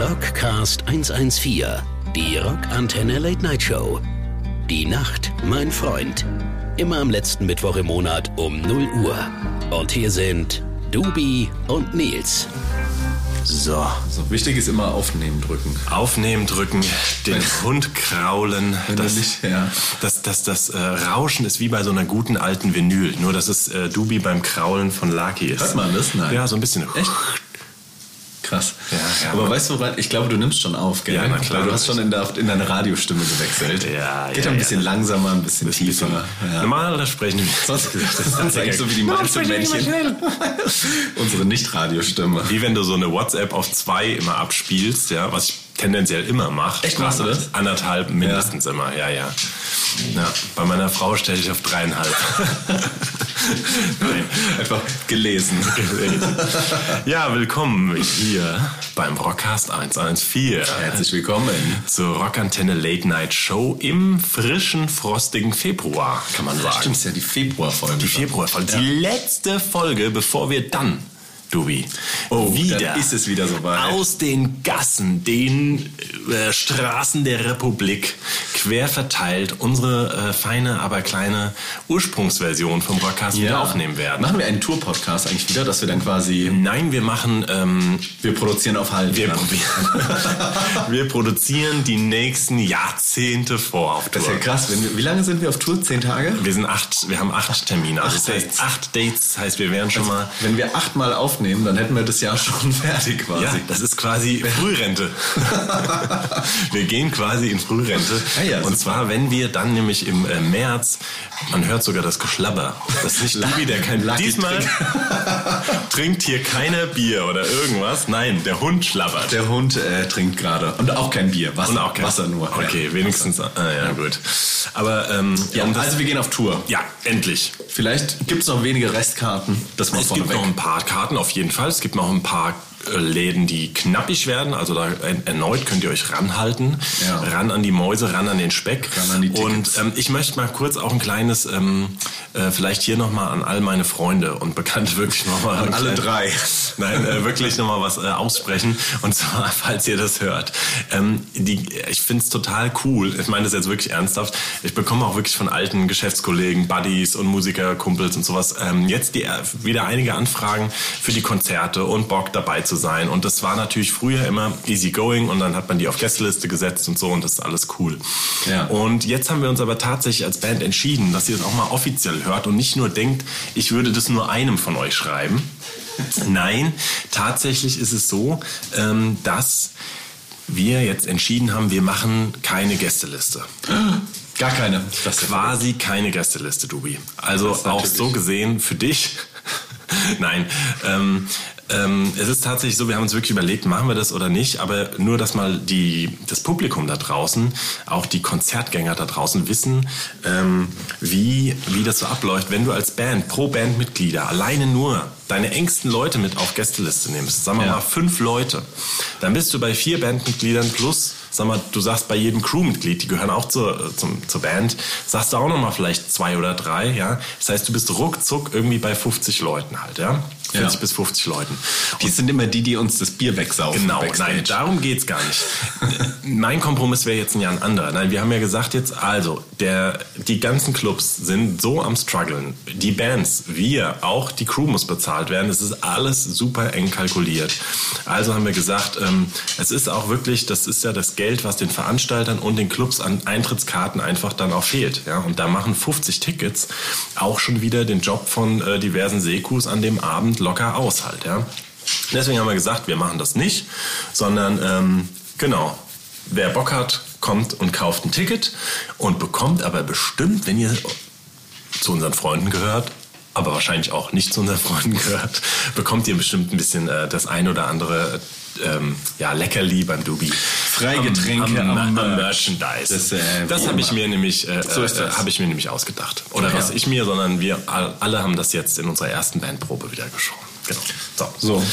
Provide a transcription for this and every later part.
Rockcast 114, die Rockantenne Late Night Show. Die Nacht, mein Freund. Immer am letzten Mittwoch im Monat um 0 Uhr. Und hier sind Dubi und Nils. So. So, wichtig ist immer aufnehmen drücken. Aufnehmen drücken, den Hund kraulen. Das, nicht- ja. das, das, das äh, Rauschen ist wie bei so einer guten alten Vinyl. Nur, dass es äh, Dubi beim Kraulen von Lucky ist. Hört man das? Nein. Ja, so ein bisschen. Echt? Krass. Ja, ja, Aber weißt du, woran? Ich glaube, du nimmst schon auf, gell? Ja, na klar. Du hast schon in, der, in deine Radiostimme gewechselt. Ja, Geht ja, ein bisschen langsamer, ein bisschen tiefer. Ja. Normal sprechen wir. Sonst das ist eigentlich so wie die Männchen. Unsere Nicht-Radiostimme. Wie wenn du so eine WhatsApp auf zwei immer abspielst, ja, was ich tendenziell immer mache. Echt, machst du das? Anderthalb mindestens immer, ja, ja. Ja. Bei meiner Frau stelle ich auf dreieinhalb. Nein. Einfach gelesen. Ja, willkommen hier beim Rockcast 114. Herzlich willkommen. Zur Rockantenne Late Night Show im frischen, frostigen Februar, kann man sagen. Stimmt, ist ja die Februarfolge. Die Februarfolge. Die letzte Folge, bevor wir dann, Dubi, Oh, wieder ist es wieder soweit. aus den Gassen, den äh, Straßen der Republik quer verteilt unsere äh, feine, aber kleine Ursprungsversion vom Rockcast wieder aufnehmen werden. Machen wir einen Tour-Podcast eigentlich wieder, dass wir dann quasi. Nein, wir machen, ähm, Wir produzieren auf Halb. wir, wir produzieren die nächsten Jahrzehnte vor auf Das ist Tour. ja krass. Wir, wie lange sind wir auf Tour? Zehn Tage? Wir sind acht, wir haben acht Termine. Also Acht das heißt, Dates. acht Dates, das heißt, wir wären schon mal Wenn wir achtmal aufnehmen, dann hätten wir das Jahr schon fertig quasi. Ja, das ist quasi Frührente. wir gehen quasi in Frührente. Ja, ja, und zwar, wenn wir dann nämlich im äh, März, man hört sogar das Geschlabber. Das ist nicht Dubi, der kein Lucky Diesmal trinkt hier keiner Bier oder irgendwas. Nein, der Hund schlabbert. Der Hund äh, trinkt gerade. Und auch kein Bier. Wasser, und auch kein Wasser nur. Okay, Ja. wenigstens. Ah, ja, gut. Aber ähm, Ja, um also wir gehen auf Tour. ja, endlich. Vielleicht gibt es noch wenige Restkarten. Das mal Es gibt noch ein paar Karten auf jeden Fall. Es gibt noch ein paar Läden, die knappig werden. Also da erneut könnt ihr euch ranhalten. Ja. Ran an die Mäuse, ran an den Speck. Ran an die und ähm, ich möchte mal kurz auch ein kleines, ähm, äh, vielleicht hier nochmal an all meine Freunde und Bekannte wirklich nochmal. An alle drei. Nein, äh, wirklich nochmal was äh, aussprechen. Und zwar, falls ihr das hört. Ähm, die, ich finde es total cool. Ich meine das jetzt wirklich ernsthaft. Ich bekomme auch wirklich von alten Geschäftskollegen, Buddies und Musikerkumpels und sowas ähm, jetzt die, äh, wieder einige Anfragen für die Konzerte und Bock dabei zu sein. Und das war natürlich früher immer easy going und dann hat man die auf Gästeliste gesetzt und so und das ist alles cool. Ja. Und jetzt haben wir uns aber tatsächlich als Band entschieden, dass ihr es auch mal offiziell hört und nicht nur denkt, ich würde das nur einem von euch schreiben. Nein, tatsächlich ist es so, ähm, dass wir jetzt entschieden haben, wir machen keine Gästeliste. Gar keine. Das Quasi keine Gästeliste, Dubi. Also Das auch so gesehen für dich. Nein, ähm, ähm, es ist tatsächlich so, wir haben uns wirklich überlegt, machen wir das oder nicht, aber nur, dass mal die, das Publikum da draußen, auch die Konzertgänger da draußen wissen, ähm, wie, wie das so abläuft, wenn du als Band pro Bandmitglieder alleine nur deine engsten Leute mit auf Gästeliste nimmst, sagen wir Ja. mal fünf Leute, dann bist du bei vier Bandmitgliedern plus, sag mal, du sagst bei jedem Crewmitglied, die gehören auch zur, zum, zur Band, sagst du auch nochmal vielleicht zwei oder drei, ja. Das heißt, du bist ruckzuck irgendwie bei 50 Leuten halt, ja. 40 Ja. bis 50 Leuten. Die sind immer die, die uns das Bier wegsaufen. Genau, Backstage. nein, darum geht's gar nicht. mein Kompromiss wäre jetzt ein Jahr ein anderer. Nein, wir haben ja gesagt jetzt, also, der, die ganzen Clubs sind so am struggeln. Die Bands, wir, auch die Crew muss bezahlt werden. Es ist alles super eng kalkuliert. Also haben wir gesagt, ähm, es ist auch wirklich, das ist ja das Geld, was den Veranstaltern und den Clubs an Eintrittskarten einfach dann auch fehlt. Ja? Und da machen 50 Tickets auch schon wieder den Job von äh, diversen Sekus an dem Abend locker aus halt. Ja? Deswegen haben wir gesagt, wir machen das nicht, sondern ähm, genau, wer Bock hat, kommt und kauft ein Ticket und bekommt aber bestimmt, wenn ihr zu unseren Freunden gehört, aber wahrscheinlich auch nicht zu unseren Freunden gehört, bekommt ihr bestimmt ein bisschen äh, das ein oder andere ähm, ja, Leckerli beim Dubi. Freigetränke am, am, am am Merch. Merchandise. Das, äh, Das, habe ich mir nämlich, äh, So äh, habe ich mir nämlich ausgedacht. Oder Ja. was ich mir, sondern wir all- alle haben das jetzt in unserer ersten Bandprobe wieder geschaut. Genau. So. So.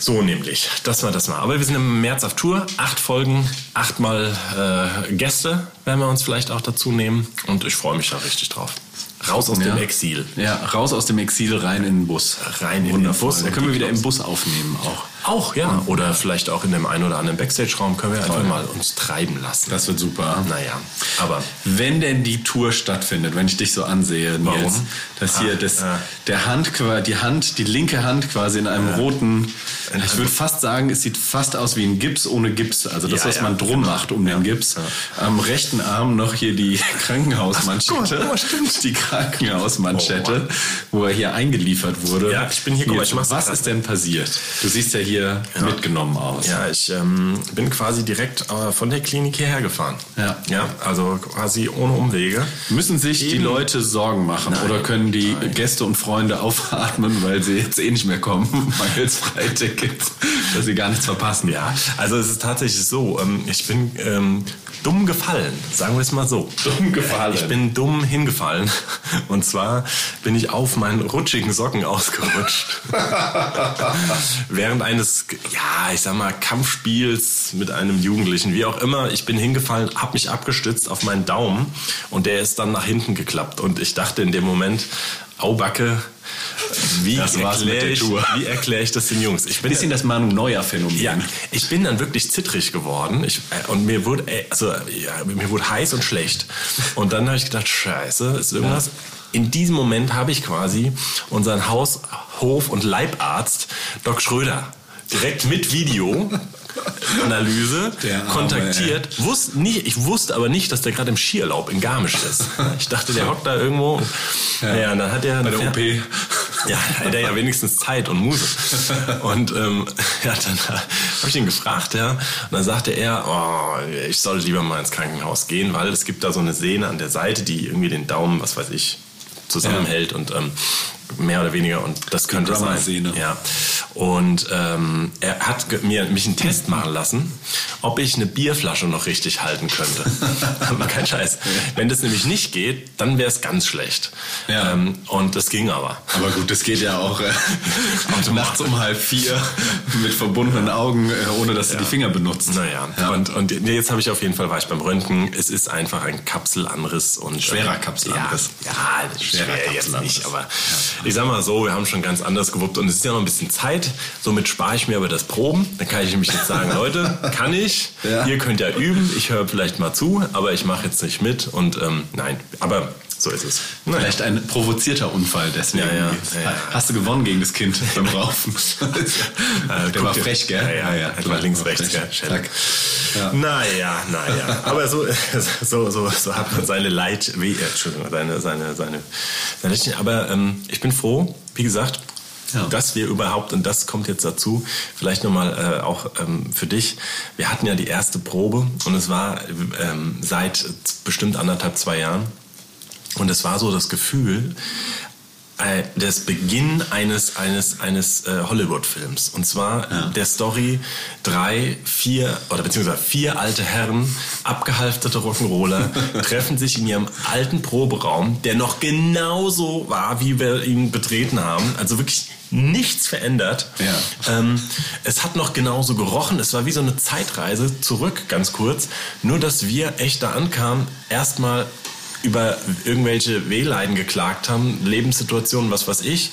So nämlich, das war das mal. Aber wir sind im März auf Tour, acht Folgen, achtmal äh, Gäste werden wir uns vielleicht auch dazu nehmen und ich freue mich da richtig drauf. Raus aus ja. dem Exil. Ja, raus aus dem Exil, rein in den Bus. Rein in Wundervoll. den Bus. Da können wir wieder im Bus aufnehmen auch. Auch, ja. Oder vielleicht auch in dem einen oder anderen Backstage-Raum können wir einfach mal uns treiben lassen. Das wird super. Naja, aber Wenn denn die Tour stattfindet, wenn ich dich so ansehe, Nils, Warum? dass hier Ah, das, ah. der Hand, die Hand, die linke Hand quasi in einem roten, ich würde fast sagen, es sieht fast aus wie ein Gips ohne Gips, also das, Ja, was ja, man drum macht um den Gips. Am rechten Arm noch hier die Krankenhausmanschette, Ach, guck mal, die Krankenhausmanschette, Oh, wo er hier eingeliefert wurde. Ja, ich bin hier, guck mal, ich mach's was ist denn passiert? Du siehst ja hier mitgenommen aus. Ja, ich ähm, bin quasi direkt äh, von der Klinik hierher gefahren. Ja. Ja, also quasi ohne Umwege. Müssen sich die Eben. Leute Sorgen machen oder können die Gäste und Freunde aufatmen, weil sie jetzt eh nicht mehr kommen, mangels Freitickets, dass sie gar nichts verpassen? Ja, also es ist tatsächlich so, ähm, ich bin ähm, dumm gefallen, sagen wir es mal so. Dumm gefallen. Ich bin dumm hingefallen. Und zwar bin ich auf meinen rutschigen Socken ausgerutscht. Während eines, ja, ich sag mal, Kampfspiels mit einem Jugendlichen, wie auch immer. Ich bin hingefallen, hab mich abgestützt auf meinen Daumen und der ist dann nach hinten geklappt. Und ich dachte in dem Moment, au Backe, wie erkläre ich, wie erklär ich das den Jungs? Ich bin Bisschen das Manu Neuer Phänomen. ja, ich bin dann wirklich zittrig geworden ich, äh, und mir wurde, äh, also, ja, mir wurde heiß und schlecht. Und dann habe ich gedacht, scheiße, ist irgendwas. In diesem Moment habe ich quasi unseren Haus-, Hof- und Leibarzt Doc Schröder direkt mit Video Analyse Der Arme, kontaktiert. Wusste nicht, ich wusste aber nicht, dass der gerade im Skierlaub in Garmisch ist. Ich dachte, der hockt da irgendwo. Ja, ja dann hat er Bei der OP. ja, hat er ja wenigstens Zeit und Muse. Und ähm, ja, dann habe ich ihn gefragt, ja, und dann sagte er, oh, ich soll lieber mal ins Krankenhaus gehen, weil es gibt da so eine Sehne an der Seite, die irgendwie den Daumen, was weiß ich, zusammenhält und ähm, mehr oder weniger und das könnte sein. Ja. Und ähm, er hat mir mich einen Test machen lassen, ob ich eine Bierflasche noch richtig halten könnte. aber kein Scheiß. Wenn das nämlich nicht geht, dann wäre es ganz schlecht. Ja. Ähm, und das ging aber. Aber gut, das geht ja auch äh, nachts um halb vier mit verbundenen Augen, äh, ohne dass du die Finger benutzt. Naja, und, und nee, jetzt habe ich auf jeden Fall, war ich beim Röntgen, es ist einfach ein Kapselanriss. und Schwerer ähm, Kapselanriss. Ja, ja Schwerer schwer jetzt Kapselanriss. nicht, aber ich sag mal so, wir haben schon ganz anders gewuppt und es ist ja noch ein bisschen Zeit, somit spare ich mir aber das Proben. Dann kann ich nämlich jetzt sagen, Leute, kann ich, Ja. ihr könnt ja üben, ich höre vielleicht mal zu, aber ich mache jetzt nicht mit und ähm, nein, aber so ist es. Naja. Vielleicht ein provozierter Unfall, deswegen. Ja, ja. Hast du gewonnen gegen das Kind beim Raufen? Äh, Der war frech, gell? Ja, ja, ja, etwa links, rechts, gell? Ja. Naja, naja. Aber so, so, so, so hat man seine Leid, wie, äh, Entschuldigung, seine, seine, seine, seine. Aber ähm, ich bin froh, wie gesagt, Ja. dass wir überhaupt, und das kommt jetzt dazu, vielleicht nochmal äh, auch ähm, für dich, wir hatten ja die erste Probe und es war ähm, seit bestimmt anderthalb, zwei Jahren. Und es war so das Gefühl, äh, das Beginn eines, eines, eines äh, Hollywood-Films. Und zwar Ja. der Story drei, vier oder beziehungsweise vier alte Herren, abgehalfterte Rock'n'Roller, treffen sich in ihrem alten Proberaum, der noch genauso war, wie wir ihn betreten haben. Also wirklich nichts verändert. Ja. Ähm, es hat noch genauso gerochen. Es war wie so eine Zeitreise zurück, ganz kurz. Nur, dass wir echt da ankamen, erstmal über irgendwelche Wehleiden geklagt haben, Lebenssituationen, was weiß ich.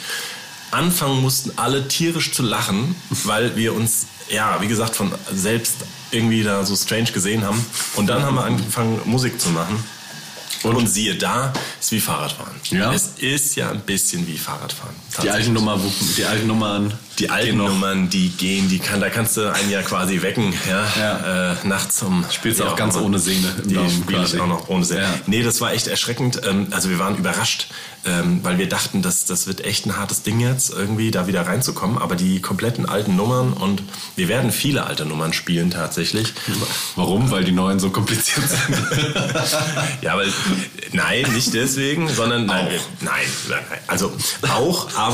Anfangen mussten alle tierisch zu lachen, weil wir uns, ja, wie gesagt, von selbst irgendwie da so strange gesehen haben. Und dann haben wir angefangen, Musik zu machen. Und, siehe da, ist wie Fahrradfahren. Ja. Es ist ja ein bisschen wie Fahrradfahren. Die alten, Nummer, die alten Nummern. Die alten gehen noch. Nummern, die gehen, die kann, da kannst du einen ja quasi wecken, ja, Ja. Äh, nachts um. Spielst wie auch ganz ohne Sehne im Die spiele ich auch noch ohne Sehne. Ja. Nee, das war echt erschreckend. Ähm, also wir waren überrascht, ähm, weil wir dachten, dass das wird echt ein hartes Ding jetzt, irgendwie da wieder reinzukommen. Aber die kompletten alten Nummern und wir werden viele alte Nummern spielen tatsächlich. Warum? Weil die neuen so kompliziert sind. Ja, weil nein, nicht deswegen, sondern nein, wir, nein, nein, nein. also auch, aber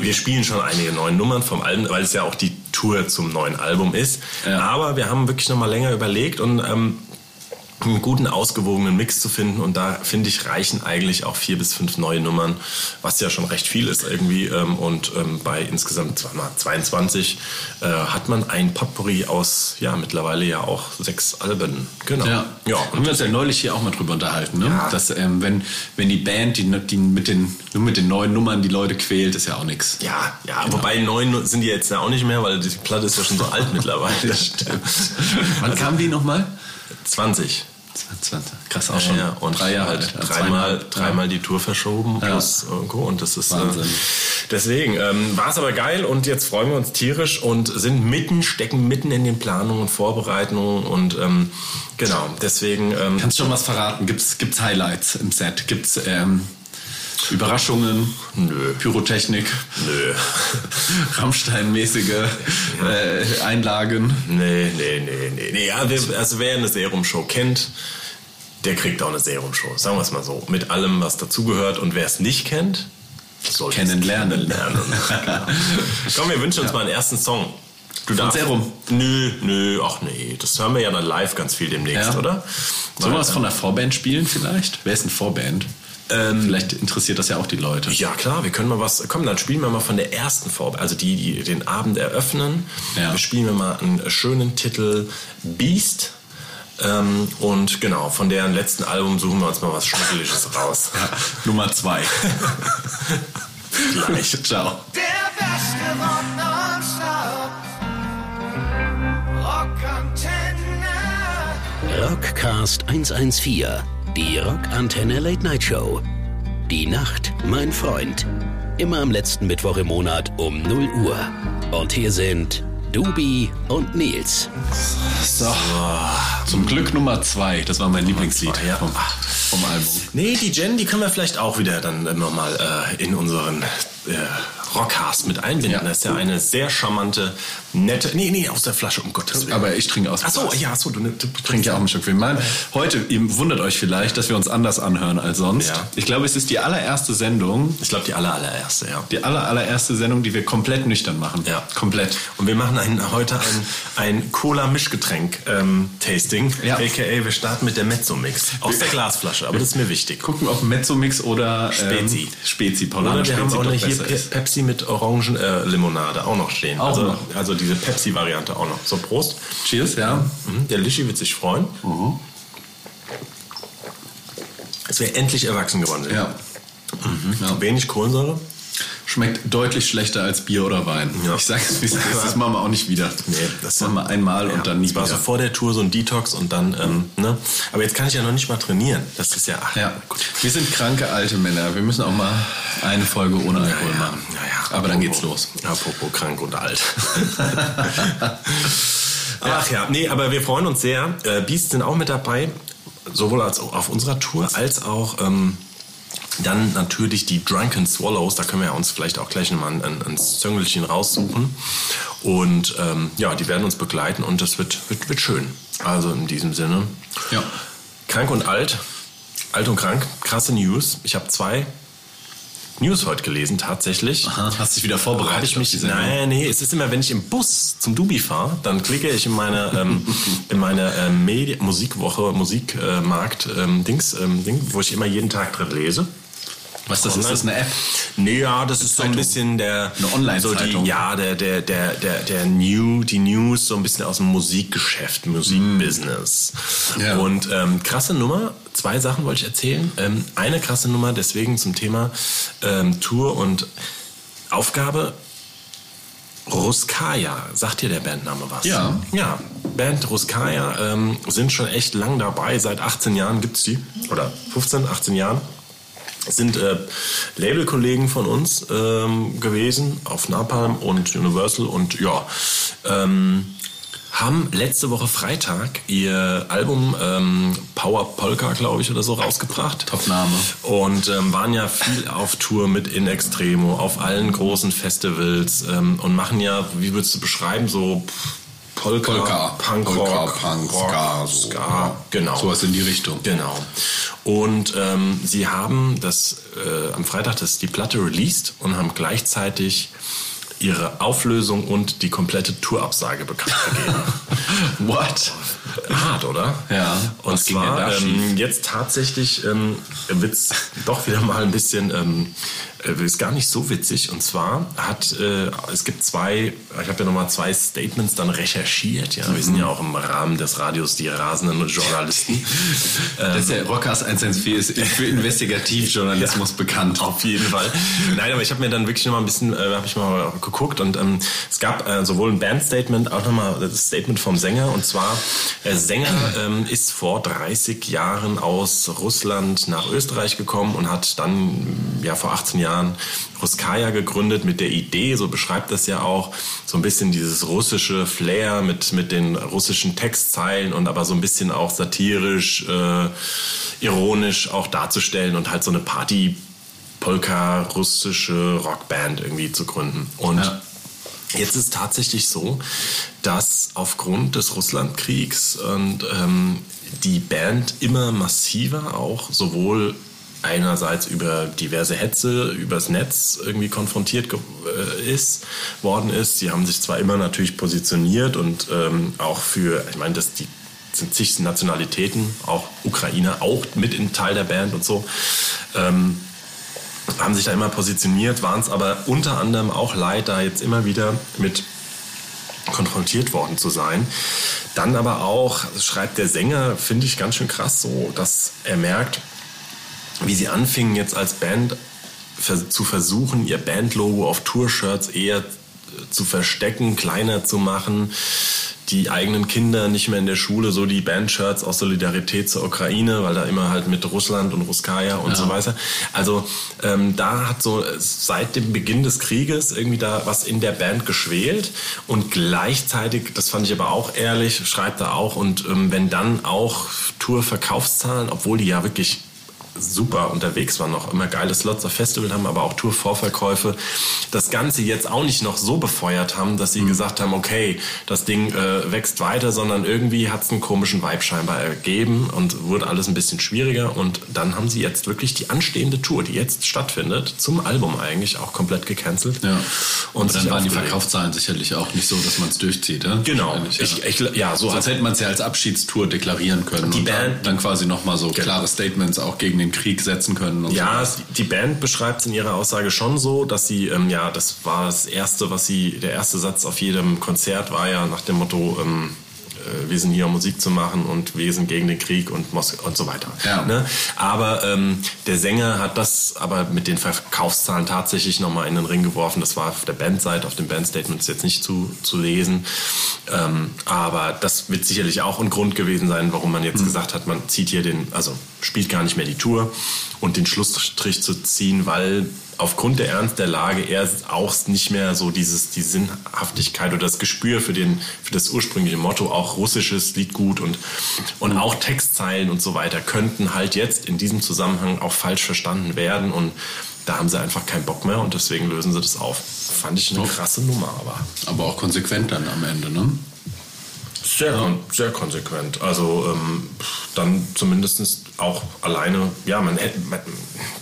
wir spielen schon einige neue Nummern vom alten, weil es ja auch die Tour zum neuen Album ist. Ja. Aber wir haben wirklich noch mal länger überlegt und ähm, einen guten, ausgewogenen Mix zu finden. Und da, finde ich, reichen eigentlich auch vier bis fünf neue Nummern, was ja schon recht viel ist irgendwie. Ähm, und ähm, bei insgesamt 22 äh, hat man ein Potpourri aus, ja, mittlerweile ja auch sechs Alben. Genau. Ja, ja und haben wir uns ja neulich hier auch mal drüber unterhalten, ne? Ja. Dass, ähm, wenn, wenn die Band, die, die mit den, nur mit den neuen Nummern die Leute quält, ist ja auch nichts. Ja, ja, genau. wobei neun sind die jetzt ja auch nicht mehr, weil die Platte ist ja schon so alt mittlerweile. Stimmt. Wann also, kam die nochmal? 20. 20. Krass auch schon. Ja, und drei Jahre halt dreimal, dreimal die Tour verschoben ja. plus irgendwo und das ist äh, Wahnsinn. Äh, deswegen ähm, war es aber geil und jetzt freuen wir uns tierisch und sind mitten, stecken mitten in den Planungen und Vorbereitungen und ähm, genau, deswegen. Ähm, Kannst du schon was verraten? Gibt's, gibt's Highlights im Set? Gibt's ähm, Überraschungen? Nö. Pyrotechnik? Nö. Rammstein-mäßige äh, Einlagen? Nee, nee, nee, nee. nee ja, also wer eine Serum-Show kennt, der kriegt auch eine Serum-Show. Sagen wir es mal so. Mit allem, was dazugehört. Und wer es nicht kennt, soll kennenlernen. lernen. Komm, wir wünschen uns ja. mal einen ersten Song. Du darfst. Serum? Nö, nö, ach nee. Das hören wir ja dann live ganz viel demnächst, ja. oder? Sollen wir was von der Vorband spielen vielleicht? Wer ist eine Vorband? Ähm, Vielleicht interessiert das ja auch die Leute. Ja, klar, wir können mal was. Komm, dann spielen wir mal von der ersten Vorbe also die, die den Abend eröffnen. Ja. Wir spielen wir mal einen schönen Titel Beast. Ähm, und genau, von deren letzten Album suchen wir uns mal was Schnuckeliges raus. Ja, Nummer zwei. Gleich. Ciao. Der beste Rock. Rockantenne. Rockcast 114 die Rockantenne Late Night Show. Die Nacht, mein Freund. Immer am letzten Mittwoch im Monat um 0 Uhr. Und hier sind Dubi und Nils. So, zum Glück Nummer zwei. Das war mein Lieblingslied ja. vom, vom Album. Nee, die Jen, die können wir vielleicht auch wieder dann nochmal äh, in unseren äh, Rockcast mit einbinden. Ja. Das ist ja eine sehr charmante, nette. Nee, nee, aus der Flasche, um Gottes Willen. Aber ich trinke aus der Flasche. Achso, ja, so, du, du, trinkst ja auch ein Stück Wein. Mein, heute, ihr wundert euch vielleicht, dass wir uns anders anhören als sonst. Ja. Ich glaube, es ist die allererste Sendung. Ich glaube, die aller, allererste, ja. Die aller, allererste Sendung, die wir komplett nüchtern machen. Ja. Komplett. Und wir machen ein, heute ein, ein Cola-Mischgetränk-Tasting. Ähm, ja. AKA, wir starten mit der Mezzo-Mix. Aus der Glasflasche, aber das ist mir wichtig. Gucken, ob Mezzo-Mix oder ähm, Spezi. Spezi, Paulaner Oder wir Spezi haben auch hier Pepsi mit Orangenlimonade äh, auch noch stehen. Auch also, noch. also diese Pepsi-Variante auch noch. So, Prost. Cheers, ja. Mhm. Der Lischi wird sich freuen. Mhm. Es wäre endlich erwachsen geworden. Ja. Mhm. ja. Wenig Kohlensäure. Schmeckt deutlich schlechter als Bier oder Wein. Ja. Ich sag's wie es das machen wir auch nicht wieder. Nee, das machen wir einmal ja, und dann nie das war wieder. so vor der Tour so ein Detox und dann, ähm, ne? Aber jetzt kann ich ja noch nicht mal trainieren. Das ist ja, ach, ja. Gut. Wir sind kranke alte Männer. Wir müssen auch mal eine Folge ohne Alkohol ja, machen. Ja, ja. Aber dann geht's los. Apropos krank und alt. Ach ja, nee, aber wir freuen uns sehr. Äh, Beast sind auch mit dabei, sowohl als auf unserer Tour als auch ähm, dann natürlich die Drunken Swallows, da können wir uns vielleicht auch gleich nochmal ein, ein, ein Züngelchen raussuchen. Und ähm, ja, die werden uns begleiten und das wird, wird, wird schön. Also in diesem Sinne. Ja. Krank und alt. Alt und krank. Krasse News. Ich habe zwei News heute gelesen, tatsächlich. Aha, hast dich wieder vorbereitet? Ich mich, nein, nee, es ist immer, wenn ich im Bus zum Dubi fahre, dann klicke ich in meine, ähm, in meine ähm, Medi Musikwoche, Musikmarkt, ähm, Dings, ähm, Ding, wo ich immer jeden Tag drin lese. Was das ist, das eine App? Nee, ja, das ist so ein bisschen der eine Online so die ja, der der der der der New die News so ein bisschen aus dem Musikgeschäft, Musikbusiness. Mm. Ja. Und ähm, krasse Nummer, zwei Sachen wollte ich erzählen. Ähm, eine krasse Nummer deswegen zum Thema ähm, Tour und Aufgabe Ruskaya, sagt dir der Bandname was? Ja. Ja, Band Ruskaya ähm, sind schon echt lang dabei. Seit 18 Jahren gibt es die. Oder 15, 18 Jahren sind äh, Labelkollegen von uns ähm, gewesen auf Napalm und Universal und ja, ähm, haben letzte Woche Freitag ihr Album ähm, Power Polka, glaube ich, oder so rausgebracht. Top-Name. Und ähm, waren ja viel auf Tour mit In Extremo, auf allen großen Festivals ähm, und machen ja, wie würdest du beschreiben, so Polka, Polka Punkrock, Polka, Punk, Rock, Ska, so, Ska, genau. Sowas in die Richtung. Genau. Und ähm, sie haben das äh, am Freitag das die Platte released und haben gleichzeitig ihre Auflösung und die komplette Tourabsage bekannt gegeben. What? Hart, oder? Ja. Und zwar ähm, jetzt tatsächlich ähm, wird es doch wieder mal ein bisschen ähm, äh, ist gar nicht so witzig. Und zwar hat äh, es gibt zwei, ich habe ja nochmal zwei Statements dann recherchiert. Ja, mhm. wir sind ja auch im Rahmen des Radios die rasenden Journalisten. das ist ja Rockers 114 ist für Investigativjournalismus ja, bekannt. Auf jeden Fall. Nein, aber ich habe mir dann wirklich nochmal ein bisschen, äh, habe ich mal geguckt und ähm, es gab äh, sowohl ein Bandstatement, auch nochmal das Statement vom Sänger. Und zwar, Sänger ähm, ist vor 30 Jahren aus Russland nach Österreich gekommen und hat dann ja vor 18 Jahren Jahren Ruskaya gegründet mit der Idee, so beschreibt das ja auch, so ein bisschen dieses russische Flair mit, mit den russischen Textzeilen und aber so ein bisschen auch satirisch, äh, ironisch auch darzustellen und halt so eine Party Polka russische Rockband irgendwie zu gründen. Und ja. Jetzt ist tatsächlich so, dass aufgrund des Russlandkriegs und ähm, die Band immer massiver auch sowohl einerseits über diverse Hetze übers Netz irgendwie konfrontiert äh, ist, worden ist. Sie haben sich zwar immer natürlich positioniert und ähm, auch für, ich meine, dass die sind zig Nationalitäten, auch Ukrainer, auch mit in Teil der Band und so, ähm, haben sich da immer positioniert, waren es aber unter anderem auch leid, da jetzt immer wieder mit konfrontiert worden zu sein. Dann aber auch, schreibt der Sänger, finde ich ganz schön krass so, dass er merkt, wie sie anfingen jetzt als Band zu versuchen, ihr Bandlogo auf Tour-Shirts eher zu verstecken, kleiner zu machen, die eigenen Kinder nicht mehr in der Schule, so die Bandshirts aus Solidarität zur Ukraine, weil da immer halt mit Russland und Ruskaya und ja. so weiter. Also ähm, da hat so seit dem Beginn des Krieges irgendwie da was in der Band geschwelt und gleichzeitig, das fand ich aber auch ehrlich, schreibt er auch und ähm, wenn dann auch Tour-Verkaufszahlen, obwohl die ja wirklich super unterwegs waren, noch immer geile Slots auf Festival haben, aber auch Tour-Vorverkäufe, das Ganze jetzt auch nicht noch so befeuert haben, dass sie mhm. gesagt haben, okay, das Ding äh, wächst weiter, sondern irgendwie hat es einen komischen Vibe scheinbar ergeben und wurde alles ein bisschen schwieriger und dann haben sie jetzt wirklich die anstehende Tour, die jetzt stattfindet, zum Album eigentlich auch komplett gecancelt. Ja. Und aber dann waren die Verkaufszahlen sicherlich auch nicht so, dass man es durchzieht. Ja? Genau. Ich, ich, ja, so als hätte man es ja als Abschiedstour deklarieren können. Die Band dann, dann quasi nochmal so genau. klare Statements auch gegen den Krieg setzen können. ja, so. die Band beschreibt es in ihrer Aussage schon so, dass sie, ähm, ja, das war das erste, was sie, der erste Satz auf jedem Konzert war ja nach dem Motto, ähm, äh, wir sind hier, um Musik zu machen und wir sind gegen den Krieg und, Mos und so weiter. Ja. Ne? Aber ähm, der Sänger hat das aber mit den Verkaufszahlen tatsächlich nochmal in den Ring geworfen. Das war auf der Bandseite, auf dem Bandstatement jetzt nicht zu, zu lesen. Ähm, aber das wird sicherlich auch ein Grund gewesen sein, warum man jetzt mhm. gesagt hat, man zieht hier den, also spielt gar nicht mehr die Tour und den Schlussstrich zu ziehen, weil aufgrund der Ernst der Lage er auch nicht mehr so dieses, die Sinnhaftigkeit oder das Gespür für, den, für das ursprüngliche Motto, auch russisches Lied gut und, und auch Textzeilen und so weiter könnten halt jetzt in diesem Zusammenhang auch falsch verstanden werden und da haben sie einfach keinen Bock mehr und deswegen lösen sie das auf. Fand ich eine krasse Nummer, aber. Aber auch konsequent dann am Ende, ne? Sehr, ja. sehr konsequent. Also ähm, dann zumindest auch alleine, ja, man hätte, man,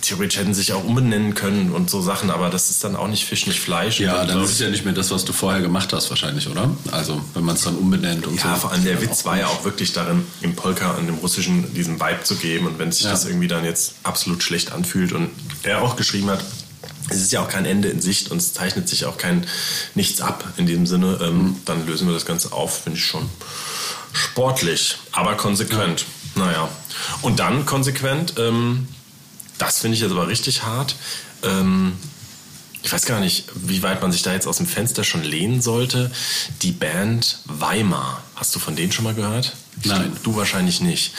theoretisch hätten sich auch umbenennen können und so Sachen, aber das ist dann auch nicht Fisch, nicht Fleisch. Ja, dann ist es ja nicht mehr das, was du vorher gemacht hast wahrscheinlich, oder? Also wenn man es dann umbenennt und ja, so. Ja, vor allem der Witz war ja auch wirklich darin, im Polka und im Russischen diesen Vibe zu geben und wenn sich ja. das irgendwie dann jetzt absolut schlecht anfühlt und er auch geschrieben hat, es ist ja auch kein Ende in Sicht und es zeichnet sich auch kein nichts ab in diesem Sinne. Ähm, mhm. Dann lösen wir das Ganze auf, finde ich schon sportlich, aber konsequent. Ja. Naja. Und dann konsequent, ähm, das finde ich jetzt aber richtig hart. Ähm, ich weiß gar nicht, wie weit man sich da jetzt aus dem Fenster schon lehnen sollte. Die Band Weimar. Hast du von denen schon mal gehört? Nein. Du wahrscheinlich nicht.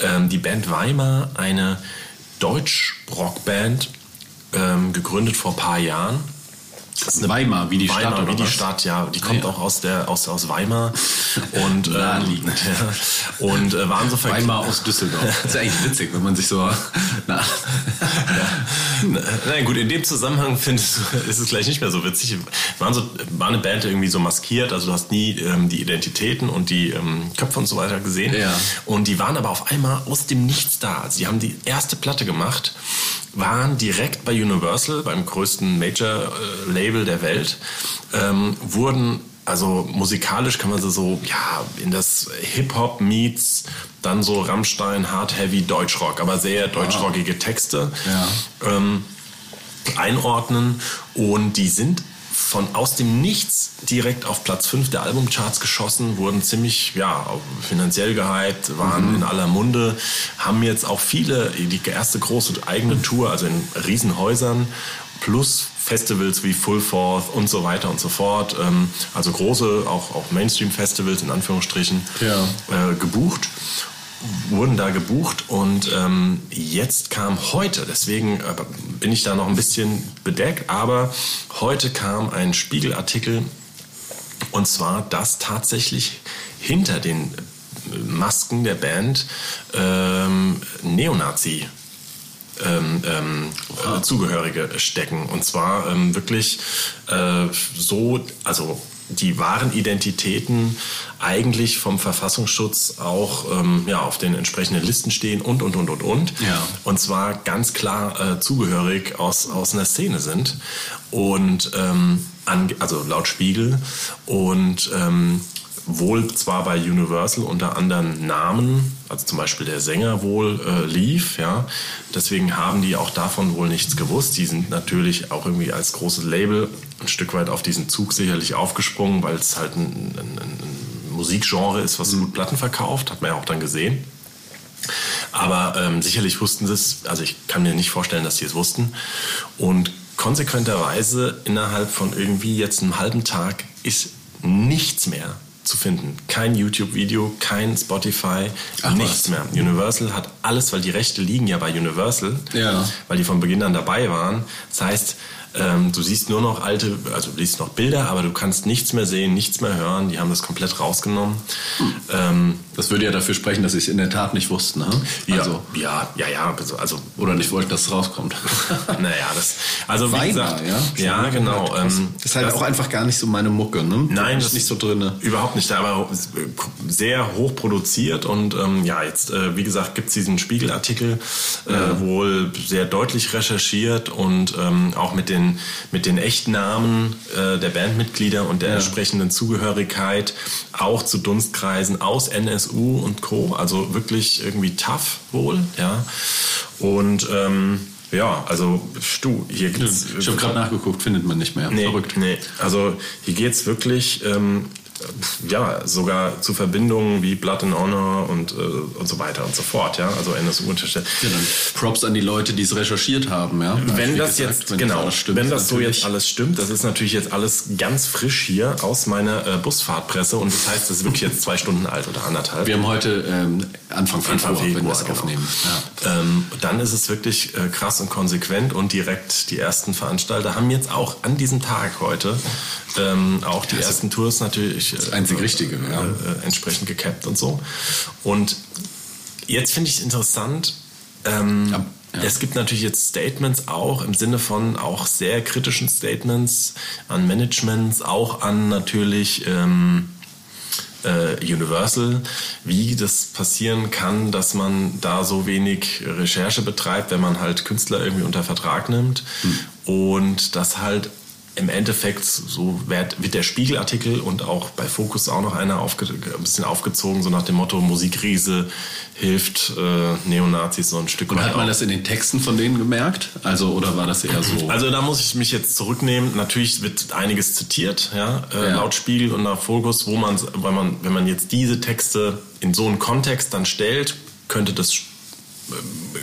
Ähm, die Band Weimar, eine Deutsch-Rockband, ähm, gegründet vor ein paar Jahren. Das ist Weimar, wie die Weimar, Stadt. Oder wie die was? Stadt, ja. Die kommt ja. auch aus, der, aus, aus Weimar. Und, ähm, ja, und äh, waren so Weimar aus Düsseldorf. Das ist eigentlich witzig, wenn man sich so. Na. ja. Nein, gut, in dem Zusammenhang finde ich, ist es gleich nicht mehr so witzig. Waren so, war eine Band irgendwie so maskiert, also du hast nie ähm, die Identitäten und die ähm, Köpfe und so weiter gesehen. Ja. Und die waren aber auf einmal aus dem Nichts da. Also die haben die erste Platte gemacht waren direkt bei Universal, beim größten Major-Label der Welt, ähm, wurden also musikalisch kann man sie so, ja, in das Hip-Hop meets, dann so Rammstein, Hard Heavy, Deutschrock, aber sehr deutschrockige Texte Ja. ähm, einordnen. Und die sind von aus dem Nichts direkt auf Platz 5 der Albumcharts geschossen, wurden ziemlich ja, finanziell gehypt, waren in aller Munde, haben jetzt auch viele, die erste große eigene Tour, also in Riesenhäusern, plus Festivals wie Full Force und so weiter und so fort, ähm, also große, auch, auch Mainstream-Festivals in Anführungsstrichen, Ja. äh, gebucht wurden da gebucht und ähm, jetzt kam heute, deswegen äh, bin ich da noch ein bisschen bedeckt, aber heute kam ein Spiegelartikel und zwar, dass tatsächlich hinter den Masken der Band ähm, Neonazi ähm, ähm, äh, Zugehörige stecken. Und zwar ähm, wirklich äh, so, also die wahren Identitäten eigentlich vom Verfassungsschutz auch ähm, ja, auf den entsprechenden Listen stehen und, und, und, und, und. Ja. Und zwar ganz klar äh, zugehörig aus, aus einer Szene sind. Und ähm, also laut Spiegel. Und ähm, wohl zwar bei Universal unter anderen Namen, also zum Beispiel der Sänger wohl äh, lief, ja. Deswegen haben die auch davon wohl nichts gewusst. Die sind natürlich auch irgendwie als großes Label ein Stück weit auf diesen Zug sicherlich aufgesprungen, weil es halt ein, ein, ein Musikgenre ist, was gut Platten verkauft, hat man ja auch dann gesehen. Aber ähm, sicherlich wussten sie es, also ich kann mir nicht vorstellen, dass sie es wussten. Und konsequenterweise innerhalb von irgendwie jetzt einem halben Tag ist nichts mehr zu finden. Kein YouTube-Video, kein Spotify, Ach, nichts was. mehr. Universal hat alles, weil die Rechte liegen ja bei Universal, Ja. weil die von Beginn an dabei waren. Das heißt, ähm, du siehst nur noch alte, also du siehst noch Bilder, aber du kannst nichts mehr sehen, nichts mehr hören. Die haben das komplett rausgenommen. Ähm, Das würde ja dafür sprechen, dass sie es in der Tat nicht wussten. Ne? ja, Also, ja, ja, ja, also, oder nicht wollten, dass es rauskommt. naja, das, also wie Weiber, gesagt, ja? ja, genau. Ähm, Das ist halt auch einfach gar nicht so meine Mucke, ne? Nein, das ist nicht so drin. Überhaupt nicht, aber sehr hoch produziert und ähm, ja, jetzt, äh, wie gesagt, gibt's diesen Spiegelartikel, äh, wohl sehr deutlich recherchiert und ähm, auch mit den, mit den Echtnamen äh, der Bandmitglieder und der entsprechenden Zugehörigkeit auch zu Dunstkreisen aus NSU und Co. Also wirklich irgendwie tough wohl, ja. Und ähm, ja, also du, hier gibt's Ich habe gerade nachgeguckt, findet man nicht mehr. Nee, Verrückt. nee. Also hier geht's wirklich ähm, ja, sogar zu Verbindungen wie Blood and Honor und, äh, und so weiter und so fort, ja. Also NSU unterstellt. Ja, Props an die Leute, die es recherchiert haben, ja. Wenn das gesagt, jetzt, wenn genau, das alles stimmt, wenn das so natürlich. jetzt alles stimmt, das ist natürlich jetzt alles ganz frisch hier aus meiner äh, Busfahrtpresse und das heißt, das ist wirklich jetzt zwei Stunden alt oder anderthalb. Wir haben heute ähm, Anfang Februar, Anfang Februar, wenn wir es genau. aufnehmen. Ja. Ähm, dann ist es wirklich äh, krass und konsequent und direkt die ersten Veranstalter haben jetzt auch an diesem Tag heute ähm, auch die ersten Tours natürlich äh, das einzig Richtige, ja. äh, äh, entsprechend gecapped und so. Und jetzt finde ich es interessant. Ähm, Ja, ja. Es gibt natürlich jetzt Statements auch im Sinne von auch sehr kritischen Statements an Managements, auch an natürlich ähm, äh, Universal, wie das passieren kann, dass man da so wenig Recherche betreibt, wenn man halt Künstler irgendwie unter Vertrag nimmt und das halt im Endeffekt so wird, wird der Spiegelartikel und auch bei Focus auch noch einer aufge, ein bisschen aufgezogen, so nach dem Motto Musikriese hilft äh, Neonazis so ein Stück Und weit hat man auch. das in den Texten von denen gemerkt? Also, oder war das eher so? Also da muss ich mich jetzt zurücknehmen. Natürlich wird einiges zitiert, ja, äh, Ja. laut Spiegel und nach Fokus, wo man, weil man, wenn man jetzt diese Texte in so einen Kontext dann stellt, könnte das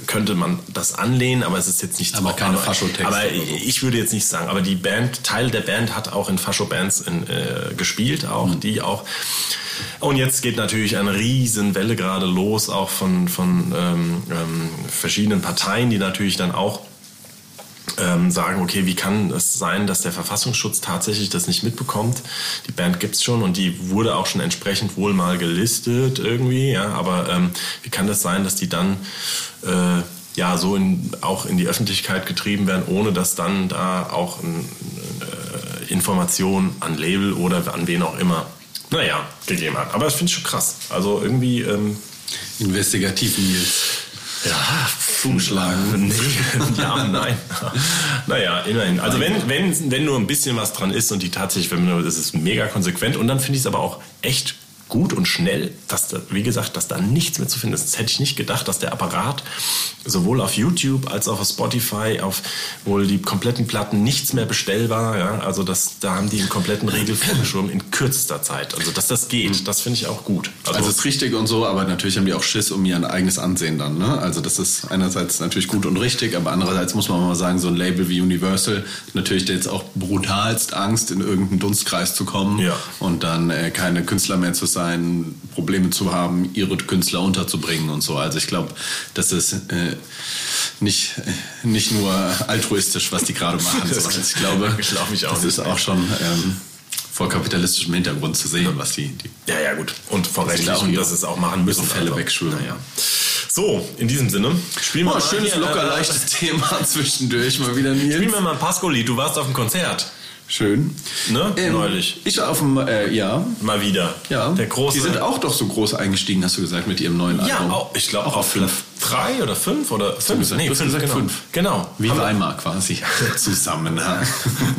könnte man das anlehnen, aber es ist jetzt nicht Aber keine Aber oder so. ich würde jetzt nicht sagen, aber die Band, Teil der Band hat auch in Fascho-Bands äh, gespielt, auch Mhm. die auch. Und jetzt geht natürlich eine riesen Welle gerade los, auch von, von ähm, ähm, verschiedenen Parteien, die natürlich dann auch ähm, sagen, okay, wie kann es sein, dass der Verfassungsschutz tatsächlich das nicht mitbekommt? Die Band gibt's schon und die wurde auch schon entsprechend wohl mal gelistet irgendwie, ja, aber ähm, wie kann das sein, dass die dann äh, ja so in, auch in die Öffentlichkeit getrieben werden, ohne dass dann da auch ein, äh, Information an Label oder an wen auch immer, naja, gegeben hat. Aber das finde ich schon krass. Also irgendwie, ähm, Investigativ Nils. Ja, zugeschlagen. Nee, ja, nein. naja, immerhin. Also wenn, wenn, wenn nur ein bisschen was dran ist und die tatsächlich, wenn man, das ist mega konsequent und dann finde ich es aber auch echt gut und schnell, dass da, wie gesagt, dass da nichts mehr zu finden ist. Das hätte ich nicht gedacht, dass der Apparat sowohl auf YouTube als auch auf Spotify, auf wohl die kompletten Platten nichts mehr bestellbar. Ja? Also das, da haben die einen kompletten Regel vorgeschoben in kürzester Zeit. Also dass das geht, das finde ich auch gut. Also, also ist richtig und so, aber natürlich haben die auch Schiss um ihr eigenes Ansehen dann. Ne? Also das ist einerseits natürlich gut und richtig, aber andererseits muss man mal sagen, so ein Label wie Universal natürlich jetzt auch brutalst Angst, in irgendeinen Dunstkreis zu kommen Ja. und dann äh, keine Künstler mehr zu sein, Probleme zu haben, ihre Künstler unterzubringen und so. Also ich glaube, das ist äh, nicht, nicht nur altruistisch, was die gerade machen, sondern ich glaube, glaub ich auch das nicht. ist auch schon ähm, vor kapitalistischem Hintergrund zu sehen, was die, die Ja, ja, gut. Und vor Dass sie rechtlich, da auch und ihre- dass es auch machen müssen. Fälle wegschwimmen. Naja. So, in diesem Sinne, spielen wir Oh, mal schönes, locker äh, leichtes Thema zwischendurch mal wieder, Spielen Nils. wir mal ein Pascoli. Du warst auf dem Konzert, Schön. ne? Ähm, Neulich. Ich auf dem, äh, ja, Mal wieder. ja. Der große. Die sind auch doch so groß eingestiegen, hast du gesagt, mit ihrem neuen Ja, Album. auch, ich glaube Auch auch auf auf fünf. Drei oder fünf oder fünf. gesagt? Nee, fünf, gesagt genau. fünf. Genau. Wie Haben Weimar quasi. Zusammenhang.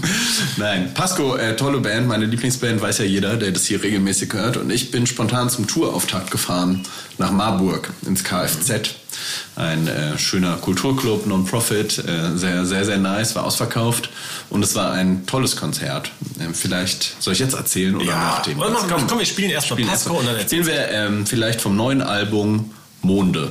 Nein, Pasco, äh, tolle Band, meine Lieblingsband, weiß ja jeder, der das hier regelmäßig hört. Und ich bin spontan zum Tourauftakt gefahren nach Marburg ins Kfz. Ein äh, schöner Kulturclub, Non-Profit, äh, sehr, sehr, sehr nice, war ausverkauft. Und es war ein tolles Konzert. Ähm, vielleicht soll ich jetzt erzählen oder Ja, nachdem? Komm, komm, wir spielen erst mal Spielen Pasco erst mal. und dann erzählen Spielen wir ähm, vielleicht vom neuen Album Monde.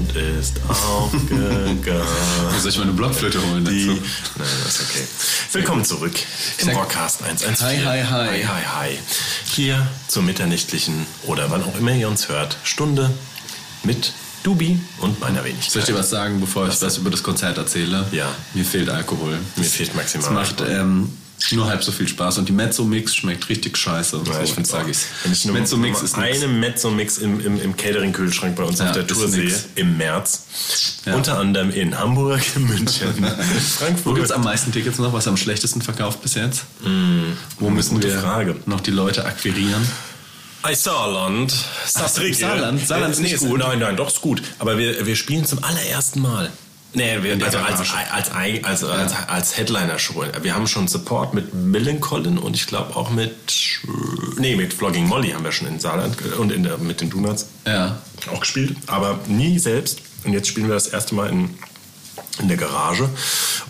Mond ist aufgegangen. Soll ich mal eine Blockflöte holen Die, dazu? nein, das ist okay. Willkommen zurück im Sag- Rockcast 114. Hi, hi, hi. Hi, hi, hi. Hier zur mitternächtlichen oder wann auch immer ihr uns hört, Stunde mit Dubi und meiner Wenigkeit. Soll ich dir was sagen, bevor ich was über das Konzert erzähle? Ja. Mir fehlt Alkohol. Mir fehlt maximal Es macht Alkohol. ähm, nur halb so viel Spaß. Und die Mezzo-Mix schmeckt richtig scheiße. Ja, so, ich finde sag sage. Wenn ich nur Mezzo-Mix ist nix. eine Mezzo-Mix im, im, im Catering-Kühlschrank bei uns Ja, auf der Tour sehe, im März, Ja. unter anderem in Hamburg, München, Wo Frankfurt. gibt es am meisten Tickets noch? Was am schlechtesten verkauft bis jetzt? Wo müssen wir Frage. noch die Leute akquirieren? Ei, Saarland. Saarbrücke. Saarland? Saarland ist nicht ist- gut. Nein, nein, doch ist gut. Aber wir, wir spielen zum allerersten Mal. Nee, also als, als, als, als, als, als Headliner-Show. Wir haben schon Support mit Millencolin und ich glaube auch mit, nee, mit Vlogging Molly haben wir schon in Saarland und in der, mit den Donuts Ja. auch gespielt, aber nie selbst. Und jetzt spielen wir das erste Mal in, in der Garage.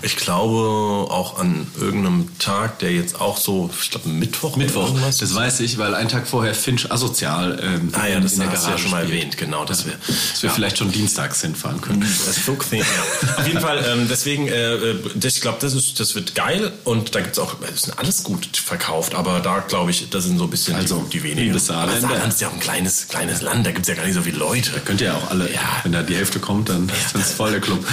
Ich glaube auch an irgendeinem Tag, der jetzt auch so, ich glaube Mittwoch. Mittwoch, das weiß ich, weil einen Tag vorher Finch asozial ähm, Ah ja, das in der hast du Garage ja schon mal erwähnt, genau, dass wir, Dass wir vielleicht schon dienstags hinfahren können. das Flugthema. Ja. Auf jeden Fall, ähm, deswegen, äh, äh, das, ich glaube, das, ist- das wird geil und da gibt's auch, das ist alles gut verkauft, aber da glaube ich, das sind so ein bisschen Also, die, die wenigen. Aber Saarland ist ja auch ein kleines, kleines Land, da gibt's ja gar nicht so viele Leute. Könnt ihr ja auch alle, Ja. wenn da die Hälfte kommt, dann ist das voll der Club.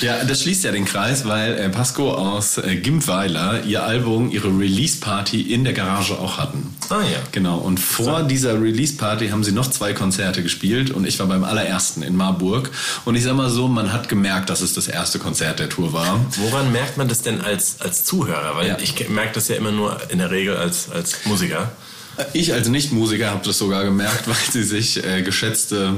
Ja, das schließt ja den Kreis, weil äh, Pasco aus äh, Gimpweiler ihr Album, ihre Release-Party in der Garage auch hatten. Ah ja. Genau, und vor dieser Release-Party haben sie noch zwei Konzerte gespielt und ich war beim allerersten in Marburg. Und ich sag mal so, man hat gemerkt, dass es das erste Konzert der Tour war. Woran merkt man das denn als, als Zuhörer? Weil Ja. ich merke das ja immer nur in der Regel als, als Musiker. Ich als Nicht-Musiker habe das sogar gemerkt, weil sie sich äh, geschätzte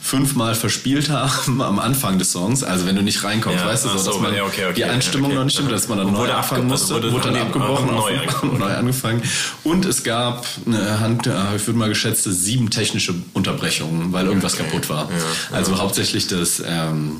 fünfmal verspielt haben am Anfang des Songs. Also wenn du nicht reinkommst, Ja, weißt du, so, dass man ja, okay, okay, die Einstimmung okay. noch nicht stimmt, dass man dann Und neu anfangen musste, also wurde wurde dann abgebrochen, neu auf- angefangen. neu angefangen. Und es gab eine Hand, äh, ich würde mal geschätzte sieben technische Unterbrechungen, weil irgendwas kaputt war. Also hauptsächlich das, ähm,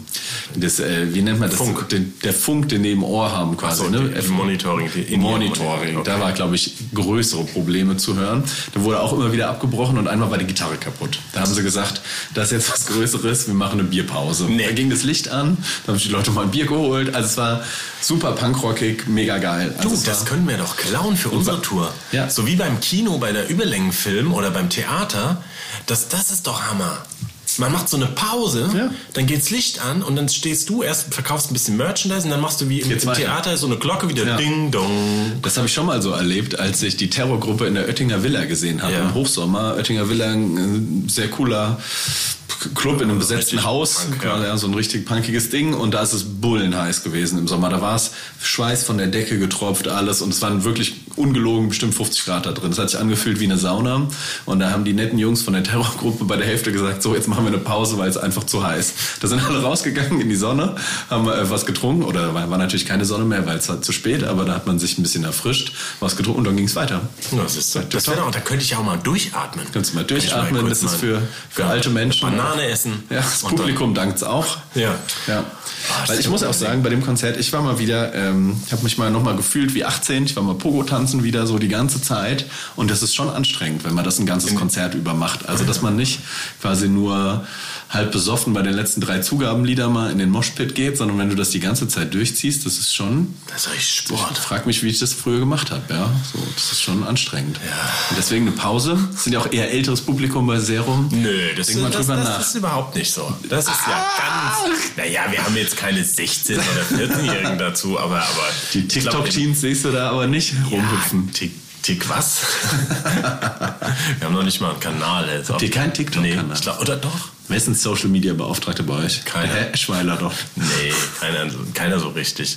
das äh, wie nennt man das? Funk. Den, der Funk, den im Ohr haben quasi. so, ne? die- die Monitoring, die Monitoring. Da war, glaube ich, größere Probleme zu hören. Da wurde auch immer wieder abgebrochen und einmal war die Gitarre kaputt. Da haben sie gesagt, das ist jetzt was Größeres, wir machen eine Bierpause. Nee. Da ging das Licht an, da haben sich die Leute mal ein Bier geholt. Also es war super punkrockig, mega geil. Also Du, das können wir doch klauen für unsere Tour. Ja. So wie beim Kino bei der Überlängenfilm oder beim Theater. Das, das ist doch Hammer. Man macht so eine Pause, Ja. dann geht's Licht an und dann stehst du erst, verkaufst ein bisschen Merchandise und dann machst du wie im, im. Theater so eine Glocke wieder Ja. Ding Dong. Das habe ich schon mal so erlebt, als ich die Terrorgruppe in der Oettinger Villa gesehen habe Ja. im Hochsommer. Oettinger Villa, ein sehr cooler Club in einem besetzten Haus, Punk, ja. ja, so ein richtig punkiges Ding. Und da ist es bullenheiß gewesen im Sommer. Da war es Schweiß von der Decke getropft, alles. Und es waren wirklich ungelogen bestimmt 50 Grad da drin. Es hat sich angefühlt wie eine Sauna. Und da haben die netten Jungs von der Terrorgruppe bei der Hälfte gesagt, so jetzt machen wir eine Pause, weil es einfach zu heiß. Da sind alle rausgegangen in die Sonne, haben äh, was getrunken. Oder war, war natürlich keine Sonne mehr, weil es war zu spät. Aber da hat man sich ein bisschen erfrischt, was getrunken und dann ging es weiter. Ja, Das ist, das wäre doch, da könnte ich ja auch mal durchatmen. Kannst du mal durchatmen, kurz das ist mal für, für alte Menschen. Banane essen. Ja, das Publikum dankt's auch. Ja. Ja. das Weil ich muss auch sagen, bei dem Konzert, ich war mal wieder, ähm, ich habe mich mal nochmal gefühlt wie 18, ich war mal Pogo tanzen wieder so die ganze Zeit. Und das ist schon anstrengend, wenn man das ein ganzes Konzert über macht. Also, dass man nicht quasi nur halb besoffen bei den letzten drei Zugabenlieder mal in den Moshpit geht, sondern wenn du das die ganze Zeit durchziehst, das ist schon, Das ist richtig ich Sport. frag mich, wie ich das früher gemacht habe, ja. So, das ist schon anstrengend. Und deswegen eine Pause. Das sind ja auch eher älteres Publikum bei Serum. Nö, das, Denk mal das, drüber das, nach. das ist überhaupt nicht so. Das ist ja ganz. Naja, wir haben jetzt keine 16- oder 14-Jährigen dazu, aber. aber Die ich TikTok-Teens siehst du da aber nicht rumhüpfen. Ja, Tick, Tick was? wir haben noch nicht mal einen Kanal. Jetzt Habt ihr keinen TikTok-Kanal? Nee, ich glaub, oder doch? Wer ist ein Social Media Beauftragter bei euch? Keiner. Herr Eschweiler doch. Nee, keiner, keiner so richtig.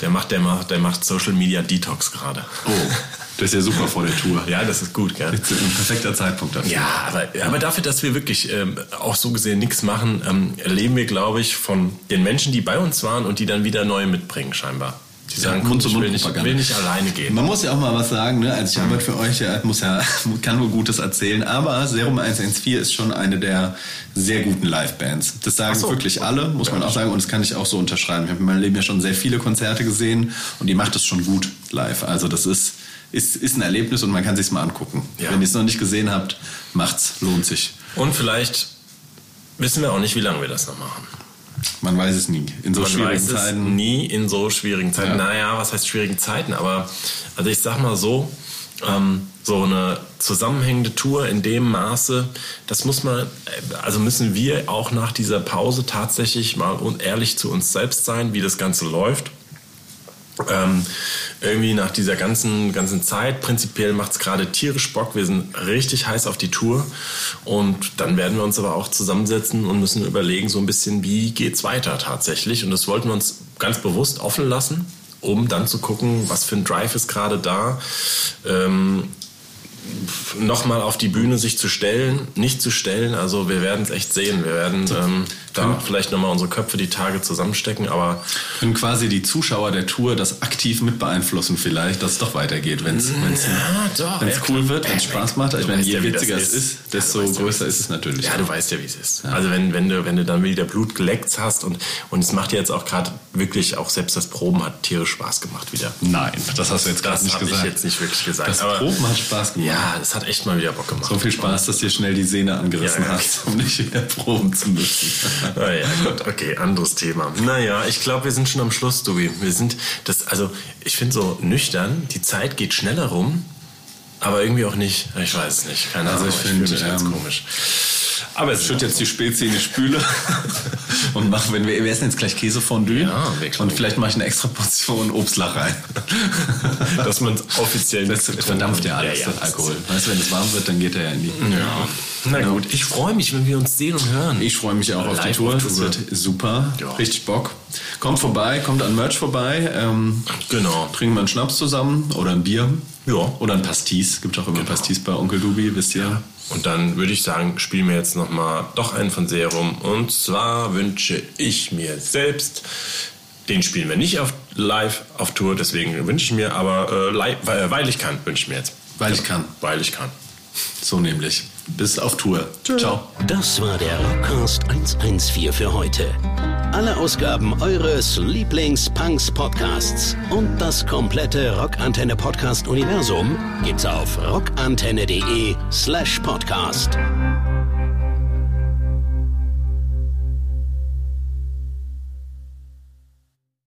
Der macht, der macht, der macht Social Media Detox gerade. Oh, das ist ja super vor der Tour. Ja, das ist gut, gell? Jetzt ein perfekter Zeitpunkt dafür. Ja, aber, aber dafür, dass wir wirklich ähm, auch so gesehen nichts machen, ähm, erleben wir, glaube ich, von den Menschen, die bei uns waren und die dann wieder neue mitbringen, scheinbar. Die sagen, Ja, Mund ich will nicht, will nicht alleine gehen. Man muss ja auch mal was sagen, ne? Also ich arbeite für euch, ja, muss ja, kann nur Gutes erzählen, aber Serum 114 ist schon eine der sehr guten Live-Bands. Das sagen so. wirklich alle, muss man auch sagen, und das kann ich auch so unterschreiben. Ich habe in meinem Leben ja schon sehr viele Konzerte gesehen und die macht es schon gut live. Also das ist, ist, ist ein Erlebnis und man kann sich's mal angucken. Ja. Wenn ihr es noch nicht gesehen habt, macht's, lohnt sich. Und vielleicht wissen wir auch nicht, wie lange wir das noch machen. Man weiß es nie. In so Man schwierigen weiß es Zeiten. nie in so schwierigen Zeiten. Ja. Naja, was heißt schwierigen Zeiten? Aber also ich sag mal so, ähm, so eine zusammenhängende Tour in dem Maße, das muss man, also müssen wir auch nach dieser Pause tatsächlich mal ehrlich zu uns selbst sein, wie das Ganze läuft. Ähm, irgendwie nach dieser ganzen, ganzen Zeit, prinzipiell macht es gerade tierisch Bock. Wir sind richtig heiß auf die Tour. Und dann werden wir uns aber auch zusammensetzen und müssen überlegen, so ein bisschen, wie geht's weiter tatsächlich. Und das wollten wir uns ganz bewusst offen lassen, um dann zu gucken, was für ein Drive ist gerade da. Ähm, nochmal auf die Bühne sich zu stellen, nicht zu stellen. Also wir werden es echt sehen. Wir werden ähm, da vielleicht nochmal unsere Köpfe die Tage zusammenstecken, aber Können quasi die Zuschauer der Tour das aktiv mit beeinflussen vielleicht, dass es doch weitergeht, wenn es Ja, cool wird, wenn es Spaß macht. Ich meine, je das witziger es ist. desto größer ist es natürlich. Ja, du weißt ja, wie es ist. Also wenn, wenn, du, wenn du dann wieder Blut geleckt hast und, und es macht dir jetzt auch gerade wirklich, auch selbst das Proben hat tierisch Spaß gemacht wieder. Nein, das hast du jetzt gerade Das nicht habe ich gesagt. jetzt nicht wirklich gesagt. Das Proben hat Spaß gemacht. Ja, es hat echt mal wieder Bock gemacht. So viel Spaß, dass dir schnell die Sehne angerissen Ja, ja. hast, um nicht wieder proben zu müssen. Naja, gut, okay, anderes Thema. Naja, ich glaube, wir sind schon am Schluss, Dubi. Wir sind, das, also, ich finde so nüchtern, die Zeit geht schneller rum, aber irgendwie auch nicht. Ich weiß es nicht. Keine Also Ahnung, ich ich fühle find, ganz ähm, komisch. Aber es Schütt jetzt die Spezi in die Spüle und mach, wenn wir, wir essen jetzt gleich Käsefondue Ja, wirklich. und vielleicht mache ich eine extra Portion Obstlach rein. dass man offiziell Das verdampft ja alles, Ja, ja, der Alkohol. Weißt du, wenn es warm wird, dann geht er ja in die. Ja. Na gut, ich freue mich, wenn wir uns sehen und hören. Ich freue mich auch auf die Tour. Das wird super. Ja. Richtig Bock. Kommt vorbei, kommt an Merch vorbei. Ähm, Genau. Trinken wir einen Schnaps zusammen oder ein Bier. Ja. Oder ein Pastis. Gibt auch immer Genau. Pastis bei Onkel Dubi, wisst ihr. Und dann würde ich sagen, spielen wir jetzt nochmal doch einen von Serum. Und zwar wünsche ich mir selbst, den spielen wir nicht auf live auf Tour, deswegen wünsche ich mir, aber äh, weil, weil ich kann, wünsche ich mir jetzt. Weil ich kann. Weil ich kann. So nämlich. Bis auf Tour. Ciao. Das war der Rockcast 114 für heute. Alle Ausgaben eures Lieblings-Punks-Podcasts und das komplette Rockantenne Podcast-Universum gibt's auf rockantenne.de slash podcast.